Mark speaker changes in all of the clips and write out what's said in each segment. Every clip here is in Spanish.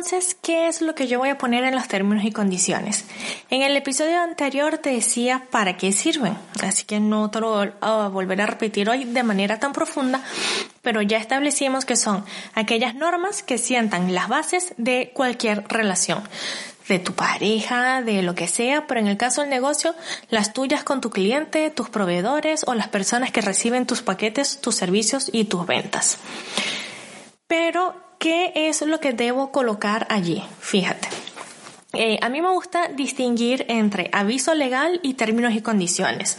Speaker 1: Entonces, ¿qué es lo que yo voy a poner en los términos y condiciones? En el episodio anterior te decía para qué sirven, así que no te lo voy a volver a repetir hoy de manera tan profunda, pero ya establecimos que son aquellas normas que sientan las bases de cualquier relación de tu pareja, de lo que sea, pero en el caso del negocio, las tuyas con tu cliente, tus proveedores o las personas que reciben tus paquetes, tus servicios y tus ventas. Pero ¿qué es lo que debo colocar allí? Fíjate. Eh, a mí me gusta distinguir entre aviso legal y términos y condiciones,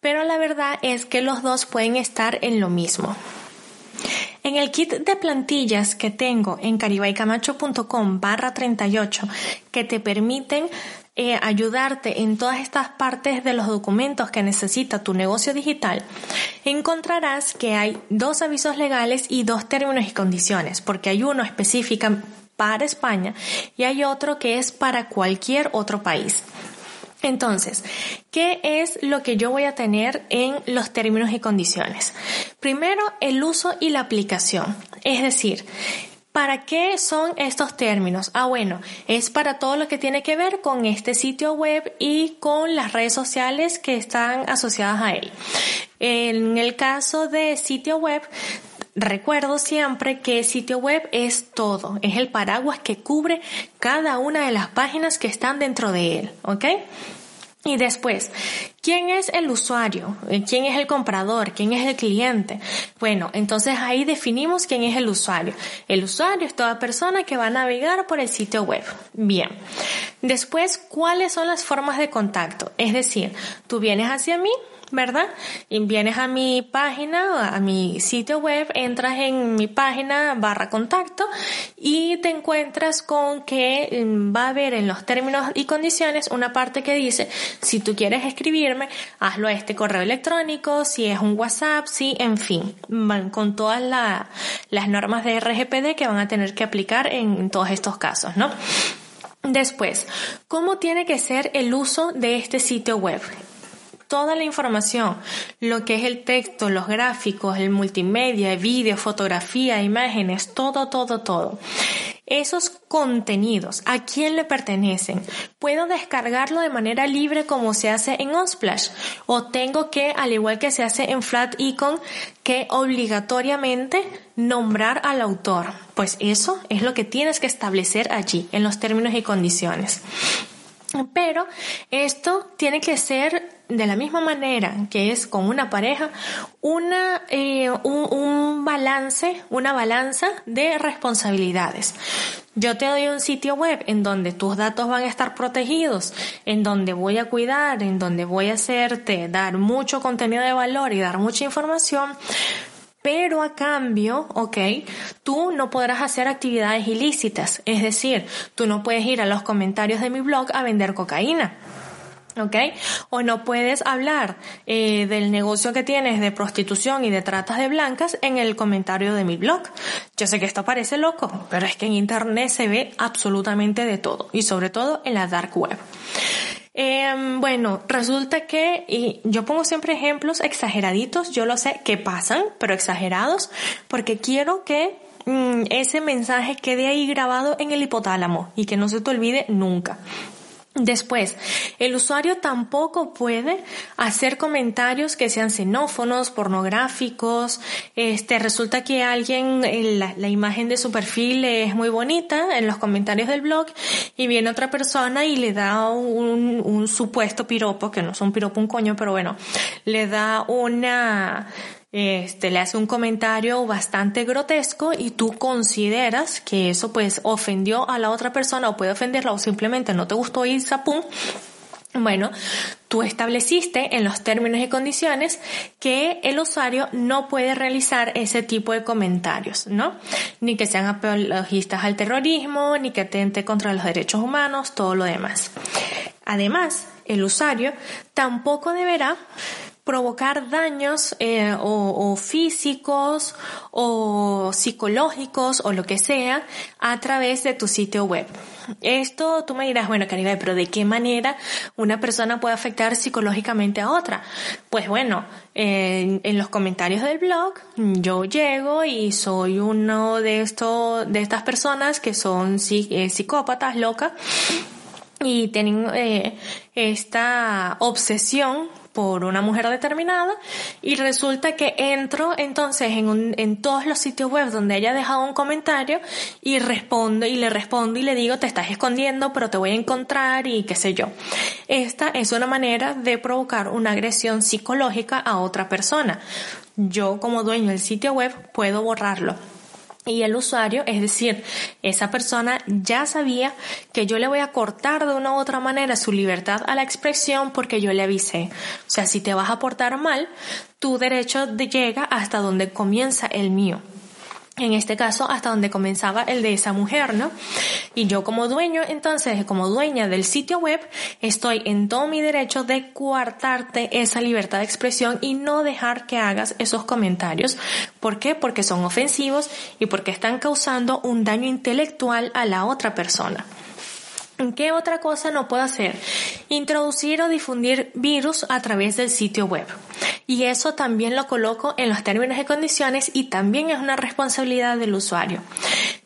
Speaker 1: pero la verdad es que los dos pueden estar en lo mismo. En el kit de plantillas que tengo en caribaycamacho.com barra 38 que te permiten eh, ayudarte en todas estas partes de los documentos que necesita tu negocio digital, encontrarás que hay dos avisos legales y dos términos y condiciones, porque hay uno específico para España y hay otro que es para cualquier otro país. Entonces, ¿qué es lo que yo voy a tener en los términos y condiciones? Primero, el uso y la aplicación. Es decir, ¿Para qué son estos términos? Ah, bueno, es para todo lo que tiene que ver con este sitio web y con las redes sociales que están asociadas a él. En el caso de sitio web, Recuerdo siempre que sitio web es todo, es el paraguas que cubre cada una de las páginas que están dentro de él, ¿ok? Y después, ¿quién es el usuario? ¿Quién es el comprador? ¿Quién es el cliente? Bueno, entonces ahí definimos quién es el usuario. El usuario es toda persona que va a navegar por el sitio web. Bien. Después, ¿cuáles son las formas de contacto? Es decir, tú vienes hacia mí, ¿verdad? Y vienes a mi página, a mi sitio web, entras en mi página barra contacto y te encuentras con que mm, va a haber en los términos y condiciones una parte que dice, si tú quieres escribirme, hazlo a este correo electrónico, si es un WhatsApp, sí, en fin, con todas las normas de RGPD que van a tener que aplicar en todos estos casos, ¿no? Después, ¿cómo tiene que ser el uso de este sitio web? Toda la información, lo que es el texto, los gráficos, el multimedia, el vídeo, fotografía, imágenes, todo, todo, todo. Esos contenidos, ¿a quién le pertenecen? ¿Puedo descargarlo de manera libre como se hace en Unsplash? ¿O tengo que, al igual que se hace en Flat Icon, que obligatoriamente nombrar al autor? Pues eso es lo que tienes que establecer allí, en los términos y condiciones. Pero esto tiene que ser de la misma manera que es con una pareja, una, eh, un, un balance, una balanza de responsabilidades. Yo te doy un sitio web en donde tus datos van a estar protegidos, en donde voy a cuidar, en donde voy a hacerte dar mucho contenido de valor y dar mucha información, pero a cambio, ok, tú no podrás hacer actividades ilícitas, es decir, tú no puedes ir a los comentarios de mi blog a vender cocaína. ¿Ok? O no puedes hablar eh, del negocio que tienes de prostitución y de tratas de blancas en el comentario de mi blog. Yo sé que esto parece loco, pero es que en Internet se ve absolutamente de todo y sobre todo en la dark web. Em, bueno, resulta que, y yo pongo siempre ejemplos exageraditos, yo lo sé que pasan, pero exagerados, porque quiero que mm, ese mensaje quede ahí grabado en el hipotálamo y que no se te olvide nunca. Después, el usuario tampoco puede hacer comentarios que sean xenófonos, pornográficos. Este, resulta que alguien, la, la, imagen de su perfil es muy bonita en los comentarios del blog y viene otra persona y le da un, un supuesto piropo, que no es un piropo un coño, pero bueno, le da una, este, le hace un comentario bastante grotesco y tú consideras que eso pues ofendió a la otra persona o puede ofenderla o simplemente no te gustó y zapum, Bueno, tú estableciste en los términos y condiciones que el usuario no puede realizar ese tipo de comentarios, ¿no? Ni que sean apologistas al terrorismo, ni que atente contra los derechos humanos, todo lo demás. Además, el usuario tampoco deberá provocar daños eh, o, físicos o psicológicos o lo que sea a través de tu sitio web. Esto tú me dirás, bueno, Caribe, pero ¿de qué manera una persona puede afectar psicológicamente a otra? Pues bueno, en, los comentarios del blog yo llego y soy uno de estos, de estas personas que son eh, psicópatas, locas y tienen eh, esta obsesión por una mujer determinada y resulta que entro entonces en, un, en todos los sitios web donde haya dejado un comentario y respondo y le respondo y le digo te estás escondiendo pero te voy a encontrar y qué sé yo. Esta es una manera de provocar una agresión psicológica a otra persona. Yo como dueño del sitio web puedo borrarlo y el usuario, es decir, esa persona ya sabía que yo le voy a cortar de una u otra manera su libertad a la expresión porque yo le avisé. O sea, si te vas a portar mal, tu derecho llega hasta donde comienza el mío en este caso hasta donde comenzaba el de esa mujer, ¿no? Y yo como dueño, entonces, como dueña del sitio web, estoy en todo mi derecho de coartarte esa libertad de expresión y no dejar que hagas esos comentarios. ¿Por qué? Porque son ofensivos y porque están causando un daño intelectual a la otra persona. ¿Qué otra cosa no puedo hacer? Introducir o difundir virus a través del sitio web. Y eso también lo coloco en los términos y condiciones y también es una responsabilidad del usuario.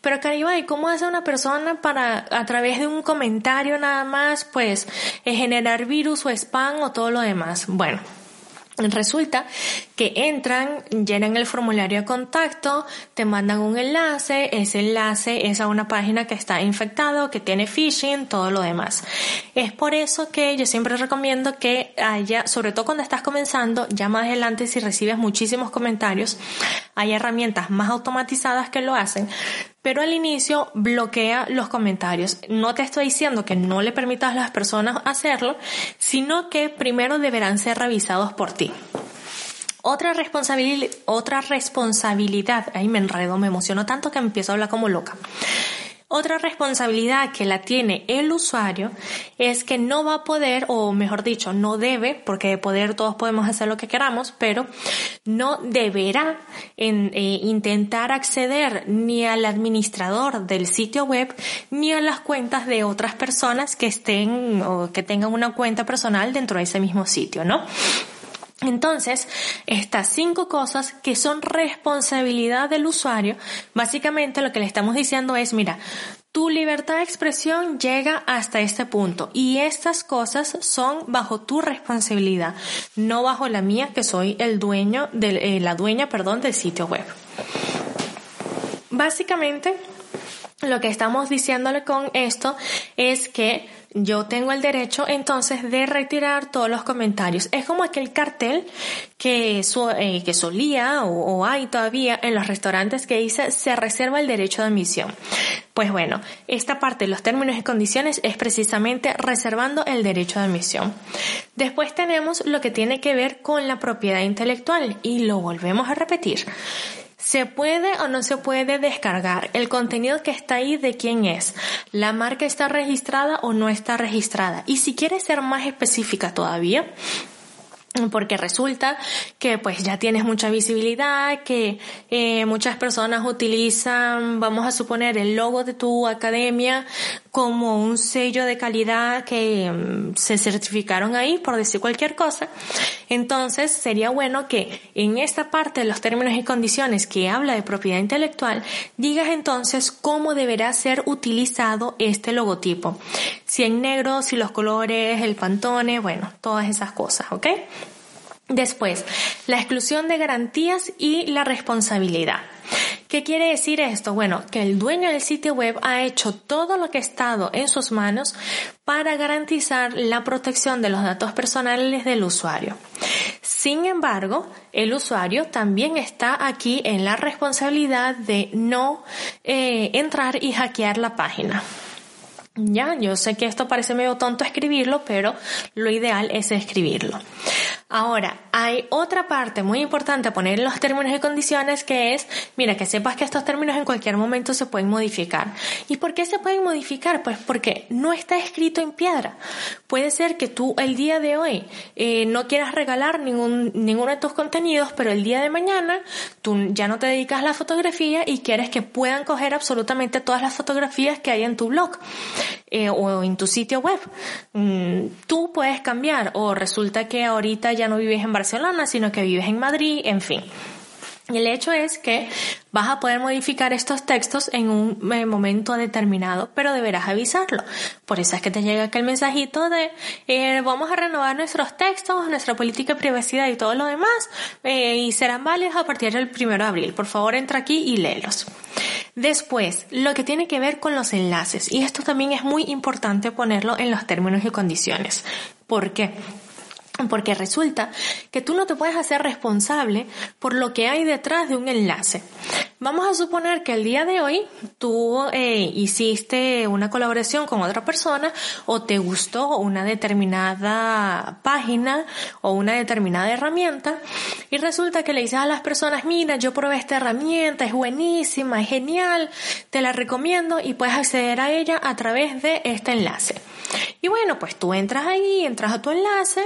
Speaker 1: Pero ¿y ¿cómo hace una persona para a través de un comentario nada más pues generar virus o spam o todo lo demás? Bueno, Resulta que entran, llenan el formulario de contacto, te mandan un enlace, ese enlace es a una página que está infectado, que tiene phishing, todo lo demás. Es por eso que yo siempre recomiendo que haya, sobre todo cuando estás comenzando, ya más adelante si recibes muchísimos comentarios, hay herramientas más automatizadas que lo hacen, pero al inicio bloquea los comentarios. No te estoy diciendo que no le permitas a las personas hacerlo, sino que primero deberán ser revisados por ti. Otra, otra responsabilidad, ahí me enredo, me emociono tanto que empiezo a hablar como loca. Otra responsabilidad que la tiene el usuario es que no va a poder, o mejor dicho, no debe, porque de poder todos podemos hacer lo que queramos, pero no deberá en, eh, intentar acceder ni al administrador del sitio web ni a las cuentas de otras personas que estén o que tengan una cuenta personal dentro de ese mismo sitio, ¿no? Entonces, estas cinco cosas que son responsabilidad del usuario, básicamente lo que le estamos diciendo es, mira, tu libertad de expresión llega hasta este punto y estas cosas son bajo tu responsabilidad, no bajo la mía que soy el dueño de eh, la dueña, perdón, del sitio web. Básicamente, lo que estamos diciéndole con esto es que yo tengo el derecho entonces de retirar todos los comentarios. Es como aquel cartel que, eh, que solía o, hay todavía en los restaurantes que dice se reserva el derecho de admisión. Pues bueno, esta parte de los términos y condiciones es precisamente reservando el derecho de admisión. Después tenemos lo que tiene que ver con la propiedad intelectual y lo volvemos a repetir. ¿Se puede o no se puede descargar? El contenido que está ahí de quién es. ¿La marca está registrada o no está registrada? Y si quieres ser más específica todavía, porque resulta que pues ya tienes mucha visibilidad, que eh, muchas personas utilizan, vamos a suponer, el logo de tu academia como un sello de calidad que mm, se certificaron ahí, por decir cualquier cosa. Entonces sería bueno que en esta parte de los términos y condiciones que habla de propiedad intelectual, digas entonces cómo deberá ser utilizado este logotipo. Si en negro, si los colores, el pantone, bueno, todas esas cosas, ¿ok? Después, la exclusión de garantías y la responsabilidad. ¿Qué quiere decir esto? Bueno, que el dueño del sitio web ha hecho todo lo que ha estado en sus manos para garantizar la protección de los datos personales del usuario. Sin embargo, el usuario también está aquí en la responsabilidad de no eh, entrar y hackear la página. Ya, yo sé que esto parece medio tonto escribirlo, pero lo ideal es escribirlo. Ahora, hay otra parte muy importante a poner en los términos y condiciones que es, mira, que sepas que estos términos en cualquier momento se pueden modificar. ¿Y por qué se pueden modificar? Pues porque no está escrito en piedra. Puede ser que tú el día de hoy eh, no quieras regalar ningún, ninguno de tus contenidos, pero el día de mañana tú ya no te dedicas a la fotografía y quieres que puedan coger absolutamente todas las fotografías que hay en tu blog eh, o en tu sitio web. Mm, tú puedes cambiar o resulta que ahorita ya no vives en Barcelona, sino que vives en Madrid, en fin. Y el hecho es que vas a poder modificar estos textos en un eh, momento determinado, pero deberás avisarlo. Por eso es que te llega aquel mensajito de eh, vamos a renovar nuestros textos, nuestra política de privacidad y todo lo demás, eh, y serán válidos a partir del primero de abril. Por favor, entra aquí y léelos. Después, lo que tiene que ver con los enlaces, y esto también es muy importante ponerlo en los términos y condiciones. ¿Por qué? Porque resulta que tú no te puedes hacer responsable por lo que hay detrás de un enlace. Vamos a suponer que el día de hoy tú eh, hiciste una colaboración con otra persona o te gustó una determinada página o una determinada herramienta y resulta que le dices a las personas, mira, yo probé esta herramienta, es buenísima, es genial, te la recomiendo y puedes acceder a ella a través de este enlace. Y bueno, pues tú entras ahí, entras a tu enlace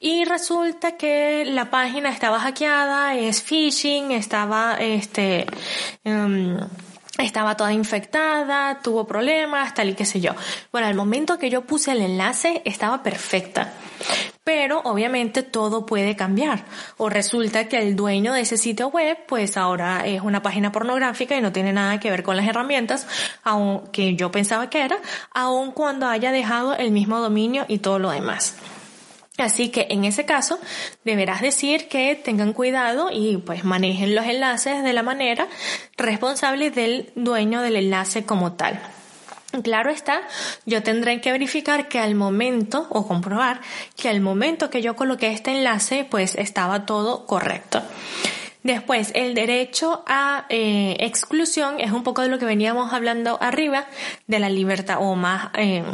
Speaker 1: y resulta que la página estaba hackeada, es phishing, estaba este em, estaba toda infectada, tuvo problemas, tal y qué sé yo. Bueno, al momento que yo puse el enlace estaba perfecta. Pero obviamente todo puede cambiar. O resulta que el dueño de ese sitio web, pues ahora es una página pornográfica y no tiene nada que ver con las herramientas, aunque yo pensaba que era, aun cuando haya dejado el mismo dominio y todo lo demás. Así que en ese caso deberás decir que tengan cuidado y pues manejen los enlaces de la manera responsable del dueño del enlace como tal. Claro está, yo tendré que verificar que al momento o comprobar que al momento que yo coloqué este enlace pues estaba todo correcto. Después, el derecho a eh, exclusión es un poco de lo que veníamos hablando arriba de la libertad o más eh,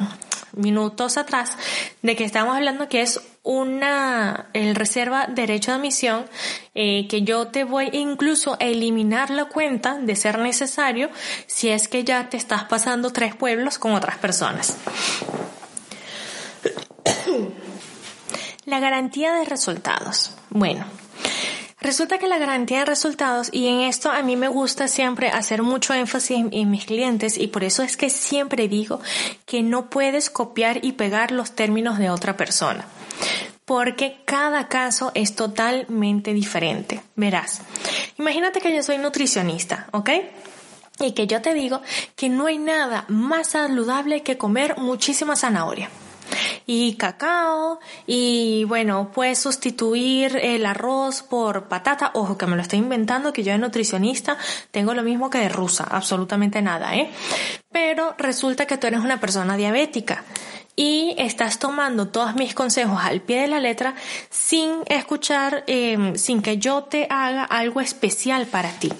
Speaker 1: minutos atrás de que estamos hablando que es una el reserva derecho de admisión eh, que yo te voy incluso a eliminar la cuenta de ser necesario si es que ya te estás pasando tres pueblos con otras personas. La garantía de resultados. Bueno, Resulta que la garantía de resultados, y en esto a mí me gusta siempre hacer mucho énfasis en, mis clientes, y por eso es que siempre digo que no puedes copiar y pegar los términos de otra persona. Porque cada caso es totalmente diferente. Verás, imagínate que yo soy nutricionista, ¿ok? Y que yo te digo que no hay nada más saludable que comer muchísima zanahoria y cacao y bueno, puedes sustituir el arroz por patata. Ojo, que me lo estoy inventando, que yo de nutricionista tengo lo mismo que de rusa, absolutamente nada, ¿eh? Pero resulta que tú eres una persona diabética y estás tomando todos mis consejos al pie de la letra sin escuchar, eh, sin que yo te haga algo especial para ti.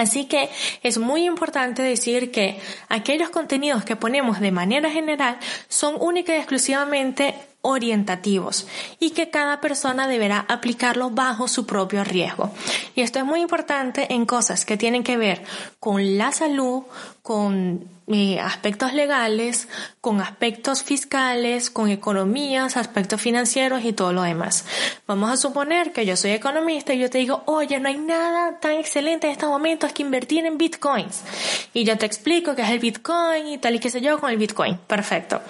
Speaker 1: Así que es muy importante decir que aquellos contenidos que ponemos de manera general son única y exclusivamente orientativos y que cada persona deberá aplicarlo bajo su propio riesgo. Y esto es muy importante en cosas que tienen que ver con la salud, con eh, aspectos legales, con aspectos fiscales, con economías, aspectos financieros y todo lo demás. Vamos a suponer que yo soy economista y yo te digo, oye, no hay nada tan excelente en estos momentos que invertir en bitcoins. Y yo te explico qué es el bitcoin y tal y qué sé yo con el bitcoin. Perfecto.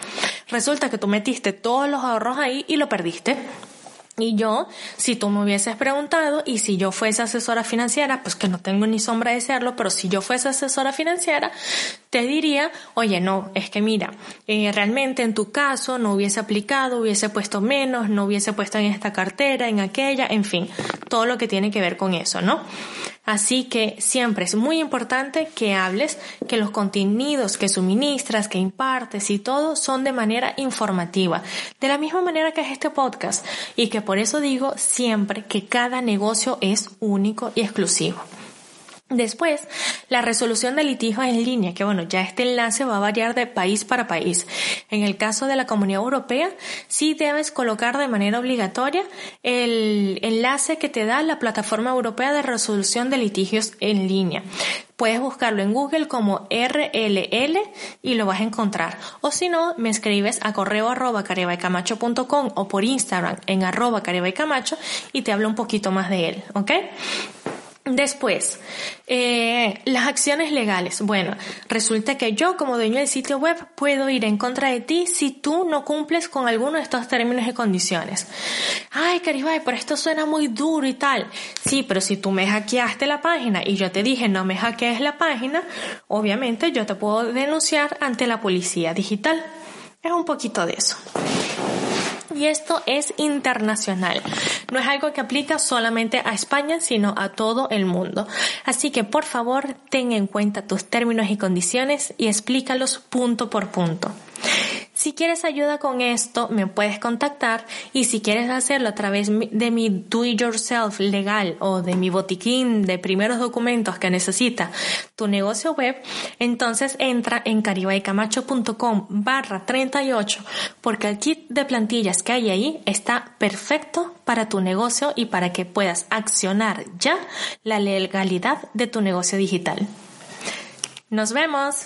Speaker 1: Resulta que tú metiste todos los ahorros ahí y lo perdiste. Y yo, si tú me hubieses preguntado y si yo fuese asesora financiera, pues que no tengo ni sombra de serlo, pero si yo fuese asesora financiera, te diría, oye, no, es que mira, eh, realmente en tu caso no hubiese aplicado, hubiese puesto menos, no hubiese puesto en esta cartera, en aquella, en fin, todo lo que tiene que ver con eso, ¿no? Así que siempre es muy importante que hables, que los contenidos que suministras, que impartes y todo son de manera informativa, de la misma manera que es este podcast y que por eso digo siempre que cada negocio es único y exclusivo. Después, la resolución de litigios en línea, que bueno, ya este enlace va a variar de país para país. En el caso de la Comunidad Europea, sí debes colocar de manera obligatoria el enlace que te da la Plataforma Europea de Resolución de Litigios en línea. Puedes buscarlo en Google como RLL y lo vas a encontrar. O si no, me escribes a correo arroba o por Instagram en arroba camacho y te hablo un poquito más de él, ¿ok? Después, eh, las acciones legales. Bueno, resulta que yo como dueño del sitio web puedo ir en contra de ti si tú no cumples con alguno de estos términos y condiciones. Ay, Caribay, pero esto suena muy duro y tal. Sí, pero si tú me hackeaste la página y yo te dije no me hackees la página, obviamente yo te puedo denunciar ante la policía digital. Es un poquito de eso y esto es internacional. No es algo que aplica solamente a España, sino a todo el mundo. Así que por favor, ten en cuenta tus términos y condiciones y explícalos punto por punto. Si quieres ayuda con esto, me puedes contactar y si quieres hacerlo a través de mi do it yourself legal o de mi botiquín de primeros documentos que necesita tu negocio web, entonces entra en caribaycamacho.com barra 38 porque el kit de plantillas que hay ahí está perfecto para tu negocio y para que puedas accionar ya la legalidad de tu negocio digital. Nos vemos.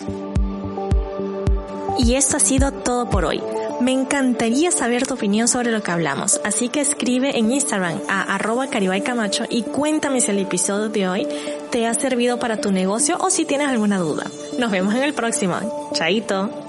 Speaker 1: Y esto ha sido todo por hoy. Me encantaría saber tu opinión sobre lo que hablamos, así que escribe en Instagram a arroba camacho y cuéntame si el episodio de hoy te ha servido para tu negocio o si tienes alguna duda. Nos vemos en el próximo. Chaito.